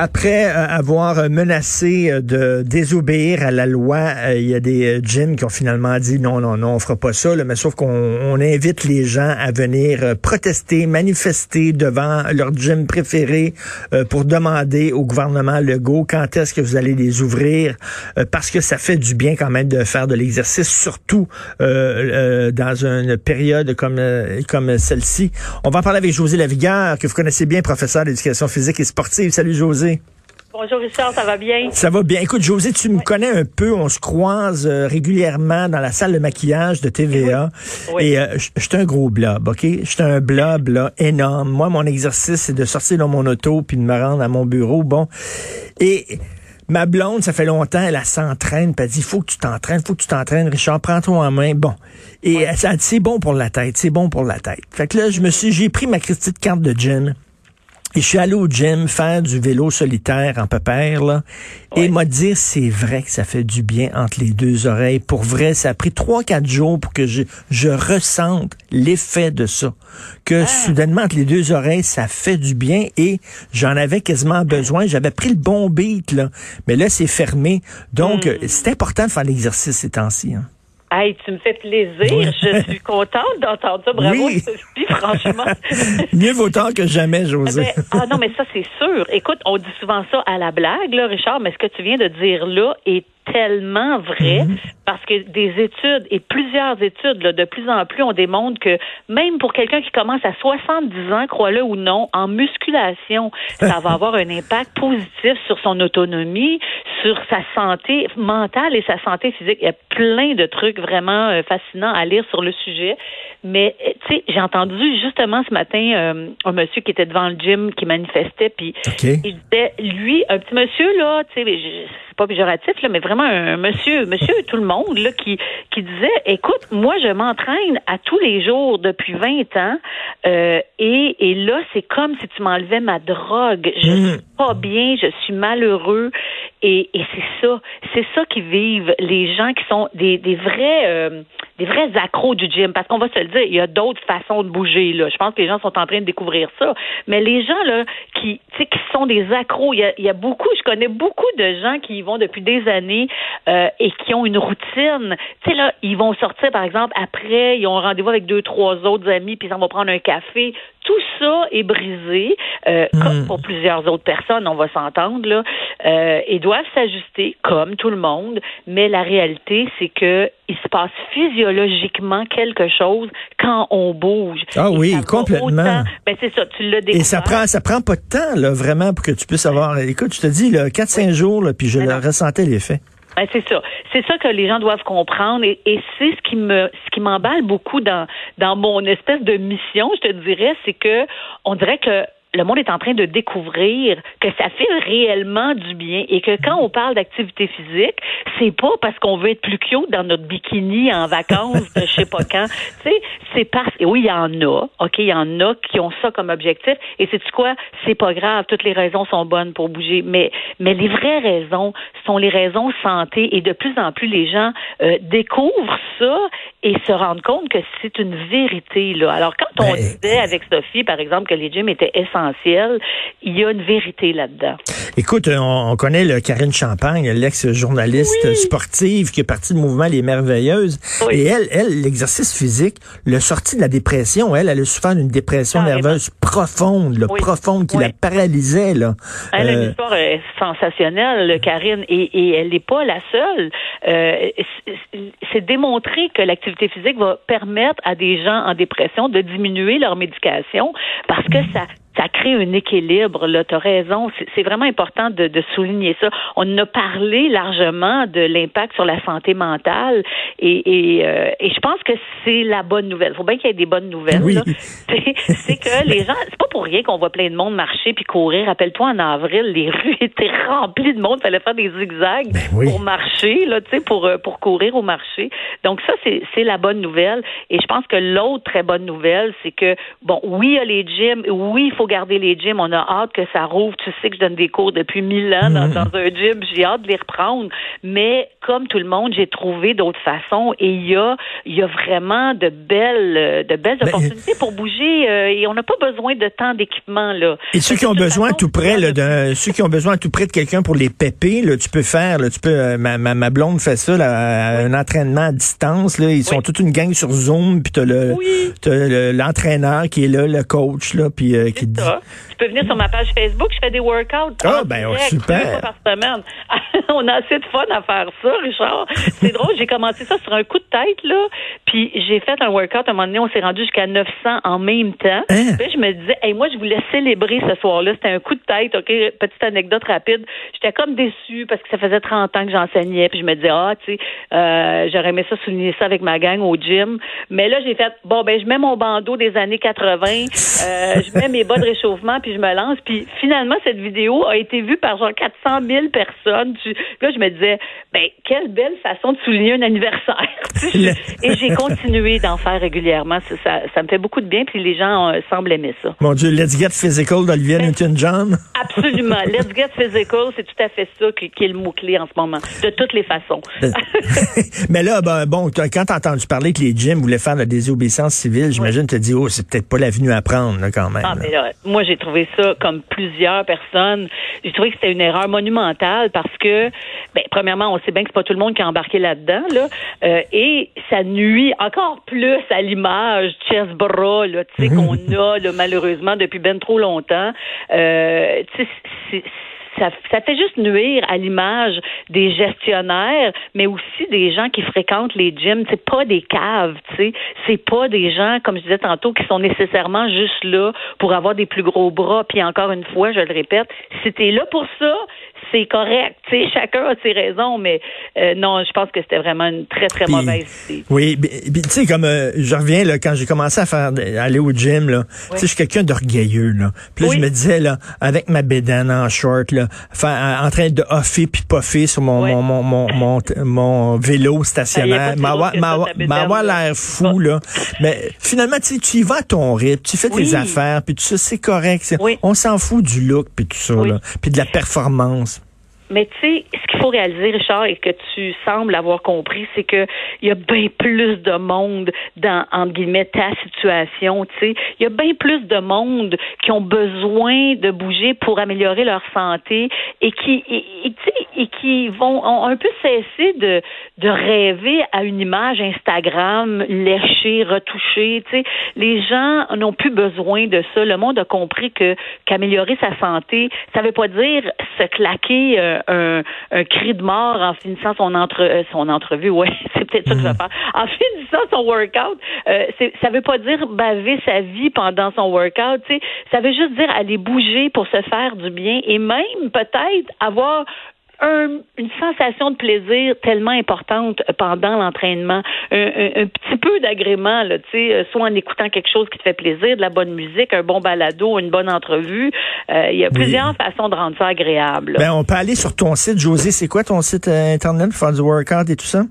Après euh, avoir menacé euh, de désobéir à la loi, euh, il y a des gyms qui ont finalement dit non, non, non, on fera pas ça. Là, mais sauf qu'on on invite les gens à venir protester, manifester devant leur gym préféré pour demander au gouvernement Legault quand est-ce que vous allez les ouvrir, parce que ça fait du bien quand même de faire de l'exercice, surtout dans une période comme comme celle-ci. On va en parler avec José Lavigueur, que vous connaissez bien, professeur d'éducation physique et sportive. Salut José. Bonjour Richard, ça va bien? Ça va bien. Écoute, José, tu me connais un peu. On se croise euh, régulièrement dans la salle de maquillage de TVA. Et euh, je suis un gros blob, OK? Je suis un blob là, énorme. Moi, mon exercice, c'est de sortir dans mon auto puis de me rendre à mon bureau. Bon. Et ma blonde, ça fait longtemps, elle, s'entraîne, puis elle dit, faut que tu t'entraînes, faut que tu t'entraînes, Richard, prends-toi en main. Bon. Et elle, elle dit, c'est bon pour la tête, c'est bon pour la tête. Fait que là, je me suis, j'ai pris ma petite carte de gym. Et je suis allé au gym faire du vélo solitaire en pépère, là. Et m'a dit, c'est vrai que ça fait du bien entre les deux oreilles. Pour vrai, ça a pris trois, quatre jours pour que je, je ressente l'effet de ça. Que ah. soudainement, entre les deux oreilles, ça fait du bien et j'en avais quasiment besoin. J'avais pris le bon beat, là. Mais là, c'est fermé. Donc, hmm. c'est important de faire l'exercice ces temps-ci, hein. Hey, tu me fais plaisir. Je suis contente d'entendre ça. Bravo, oui. Sophie, franchement. Mieux vaut tard que jamais, José. ah non, mais ça, c'est sûr. Écoute, on dit souvent ça à la blague, là, Richard, mais ce que tu viens de dire là est tellement vrai mhm. parce que des études et plusieurs études là, de plus en plus on démontre que même pour quelqu'un qui commence à 70 ans, crois-le ou non, en musculation, ça va avoir un impact positif sur son autonomie, sur sa santé mentale et sa santé physique. Il y a plein de trucs vraiment euh, fascinants à lire sur le sujet. Mais euh, tu sais, j'ai entendu justement ce matin euh, un monsieur qui était devant le gym qui manifestait, puis il disait lui, un petit monsieur là, tu sais, c'est pas péjoratif là, mais vraiment un monsieur, monsieur tout le monde là qui qui disait, écoute, moi je m'entraîne à tous les jours depuis 20 ans, euh, et et là c'est comme si tu m'enlevais ma drogue. Je mm. suis pas bien, je suis malheureux, et, c'est ça, c'est ça qui vivent les gens qui sont des vrais des vrais accros du gym. Parce qu'on va se le dire, il y a d'autres façons de bouger. Là. Je pense que les gens sont en train de découvrir ça. Mais les gens là qui, qui sont des accros, il y, a, beaucoup, je connais beaucoup de gens qui y vont depuis des années euh, et qui ont une routine. Tu sais, là, ils vont sortir, par exemple, après, ils ont rendez-vous avec deux, trois autres amis, puis ils vont prendre un café. Tout ça est brisé, euh, hmm. comme pour plusieurs autres personnes, on va s'entendre, là, euh, et doivent s'ajuster, comme tout le monde. Mais la réalité, c'est que il se passe physiologiquement quelque chose quand on bouge. Ah oui, complètement. ben c'est ça, tu l'as Et ça prend, ça prend pas de temps, là, vraiment, pour que tu puisses avoir. Écoute, je te dis, là, 4-5 jours, là, puis je ben ressentais l'effet. Ben, c'est ça. C'est ça que les gens doivent comprendre et, c'est ce qui me ce qui m'emballe beaucoup dans dans mon espèce de mission, je te dirais, c'est que on dirait que le monde est en train de découvrir que ça fait réellement du bien et que quand on parle d'activité physique, c'est pas parce qu'on veut être plus cute dans notre bikini en vacances, je sais pas quand. Tu sais, c'est parce et oui, il y en a. OK, il y en a qui ont ça comme objectif et c'est quoi, c'est pas grave, toutes les raisons sont bonnes pour bouger, mais mais les vraies raisons sont les raisons santé et de plus en plus les gens euh, découvrent ça et se rendent compte que c'est une vérité là. Alors quand on ben, disait avec Sophie par exemple que les gyms étaient essentiels il y a une vérité là-dedans. Écoute, on, connaît le Karine Champagne, l'ex-journaliste sportive qui est partie du mouvement Les Merveilleuses. Et elle, elle, l'exercice physique, le sorti de la dépression, elle, elle a souffert d'une dépression nerveuse profonde, profonde, qui la paralysait. Là. Elle a une euh, histoire euh, sensationnelle, Karine, et, elle n'est pas la seule. Euh, c'est démontré que l'activité physique va permettre à des gens en dépression de diminuer leur médication parce que ça ça crée un équilibre. Là, tu as raison. C'est vraiment important de, de, souligner ça. On a parlé largement de l'impact sur la santé mentale et, et, euh, et je pense que c'est la bonne nouvelle. Il faut bien qu'il y ait des bonnes nouvelles. Oui. C'est que les gens, c'est pas pour rien qu'on voit plein de monde marcher puis courir. Rappelle-toi, en avril, les rues étaient remplies de monde. Il fallait faire des zigzags ben pour marcher, là, tu sais, pour, euh, pour courir au marché. Donc ça, c'est la bonne nouvelle. Et je pense que l'autre très bonne nouvelle, c'est que, bon, oui, il y a les gyms, oui, il faut garder les gyms. On a hâte que ça rouvre. Tu sais que je donne des cours depuis mille ans dans, dans un gym. J'ai hâte de les reprendre. Mais comme tout le monde, j'ai trouvé d'autres façons et il y a, y a vraiment de belles, de belles Ben, opportunités pour bouger euh, et on n'a pas besoin de tant d'équipement là. Et ceux qui ont De besoin façon, tout près, là, d'un- ceux qui ont besoin tout près de quelqu'un pour les péper, là, tu peux faire, là, tu peux, euh, ma, ma, ma blonde fait ça, là, un entraînement à distance, là, ils sont Oui. toute une gang sur Zoom, puis t'as le, Oui. t'as le- l'entraîneur qui est là, le coach, là, puis euh, qui te ça. Tu peux venir sur ma page Facebook, je fais des workouts. Ah, en ben, direct, super. fois par semaine. on a assez de fun à faire ça, Richard. C'est drôle, j'ai commencé ça sur un coup de tête, là, puis j'ai fait un workout, à un moment donné, on s'est rendu jusqu'à 900 en même temps. Hein? Puis je me disais, hey, moi, je voulais célébrer ce soir-là. C'était un coup de tête, OK? Petite anecdote rapide. J'étais comme déçue parce que ça faisait 30 ans que j'enseignais, puis je me disais, ah, tu sais, euh, j'aurais aimé ça souligner ça avec ma gang au gym. Mais là, j'ai fait, bon, ben, je mets mon bandeau des années 80, euh, je mets mes bas de réchauffement, puis je me lance. Puis finalement, cette vidéo a été vue par genre 400 000 personnes. Tu- Là, je me disais, ben, quelle belle façon de souligner un anniversaire. Et j'ai continué d'en faire régulièrement. Ça, ça, ça me fait beaucoup de bien, puis les gens euh, semblent aimer ça. mon Dieu, let's get physical d'Olivia Newton-John. Absolument. Let's get physical, c'est tout à fait ça qui, qui est le mot-clé en ce moment, de toutes les façons. Mais là, ben, bon, quand t'as entendu parler que les gyms voulaient faire la désobéissance civile, j'imagine que tu te dis, oh, c'est peut-être pas l'avenue à prendre, là, quand même. Ah, là. mais là, moi, j'ai trouvé ça, comme plusieurs personnes, j'ai trouvé que c'était une erreur monumentale parce que, ben, premièrement, on sait bien que c'est pas tout le monde qui a embarqué là-dedans, là, euh, et ça nuit encore plus à l'image chest bras, là, tu sais, qu'on a, là, malheureusement, depuis ben trop longtemps. Euh, tu sais, c'est- ça, fait juste nuire à l'image des gestionnaires, mais aussi des gens qui fréquentent les gyms. C'est pas des caves, tu sais. C'est pas des gens, comme je disais tantôt, qui sont nécessairement juste là pour avoir des plus gros bras. Puis encore une fois, je le répète, si là pour ça, c'est correct. Tu sais, chacun a ses raisons, mais euh, non, je pense que c'était vraiment une très très mauvaise idée. Oui, puis tu sais comme euh, je reviens là quand j'ai commencé à faire aller au gym là, tu sais je suis quelqu'un d'orgueilleux là. Puis là Oui. je me disais là avec ma bédane en short là, en train de hoffer puis poffer sur mon mon, mon, mon, mon, mon vélo a stationnaire, m'avoir l'air fou là. Mais finalement tu sais tu y vas à ton rythme, tu fais tes affaires puis tout ça c'est correct, on s'en fout du look puis tout ça là, puis de la performance. Mais tu sais, ce qu'il faut réaliser, Richard, et que tu sembles avoir compris, c'est que il y a bien plus de monde dans, entre guillemets, ta situation, tu sais. Il y a bien plus de monde qui ont besoin de bouger pour améliorer leur santé et qui, et, et, et qui vont ont un peu cesser de, de rêver à une image Instagram léchée, retouchée, tu sais. Les gens n'ont plus besoin de ça. Le monde a compris que qu'améliorer sa santé, ça veut pas dire se claquer euh, un, un cri de mort en finissant son entre euh, son entrevue. Ouais, c'est peut-être ça que je vais faire. En finissant son workout, euh, ça veut pas dire baver sa vie pendant son workout. Tu sais, ça veut juste dire aller bouger pour se faire du bien et même peut-être avoir un- une sensation de plaisir tellement importante pendant l'entraînement, un, un- un petit peu d'agrément, là, tu sais, euh, soit en écoutant quelque chose qui te fait plaisir, de la bonne musique, un bon balado, une bonne entrevue. Euh, Il y a Oui. plusieurs façons de rendre ça agréable. Ben on peut aller sur ton site José, c'est quoi ton site euh, internet pour faire du workout et tout ça?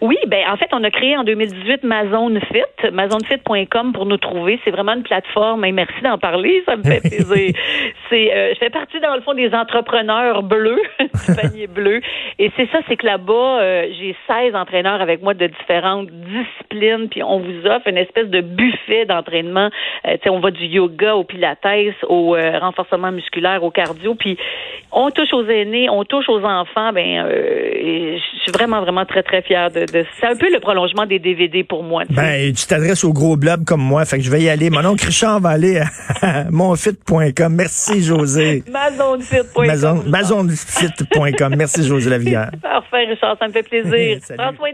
Oui, ben en fait, on a créé en 2018 Mazone Fit, mazonefit.com pour nous trouver. C'est vraiment une plateforme. Et merci d'en parler, ça me fait plaisir. C'est, euh, je fais partie dans le fond des entrepreneurs bleus, du panier bleu. Et c'est ça, c'est que là-bas, euh, j'ai 16 entraîneurs avec moi de différentes disciplines, puis on vous offre une espèce de buffet d'entraînement. Euh, tu sais, on va du yoga au pilates, au euh, renforcement musculaire, au cardio, puis on touche aux aînés, on touche aux enfants. Ben, euh, je suis vraiment, vraiment très, très fière de, de c'est un peu le prolongement des DVD pour moi. tu sais. Ben, tu t'adresses au gros blob comme moi, fait que je vais y aller. Mon oncle Richard va aller à monfit.com. Merci, José. Mazonefit.com. Mazon- Mazonfit.com. Merci, José Lavigueur. Parfait, Richard, ça me fait plaisir.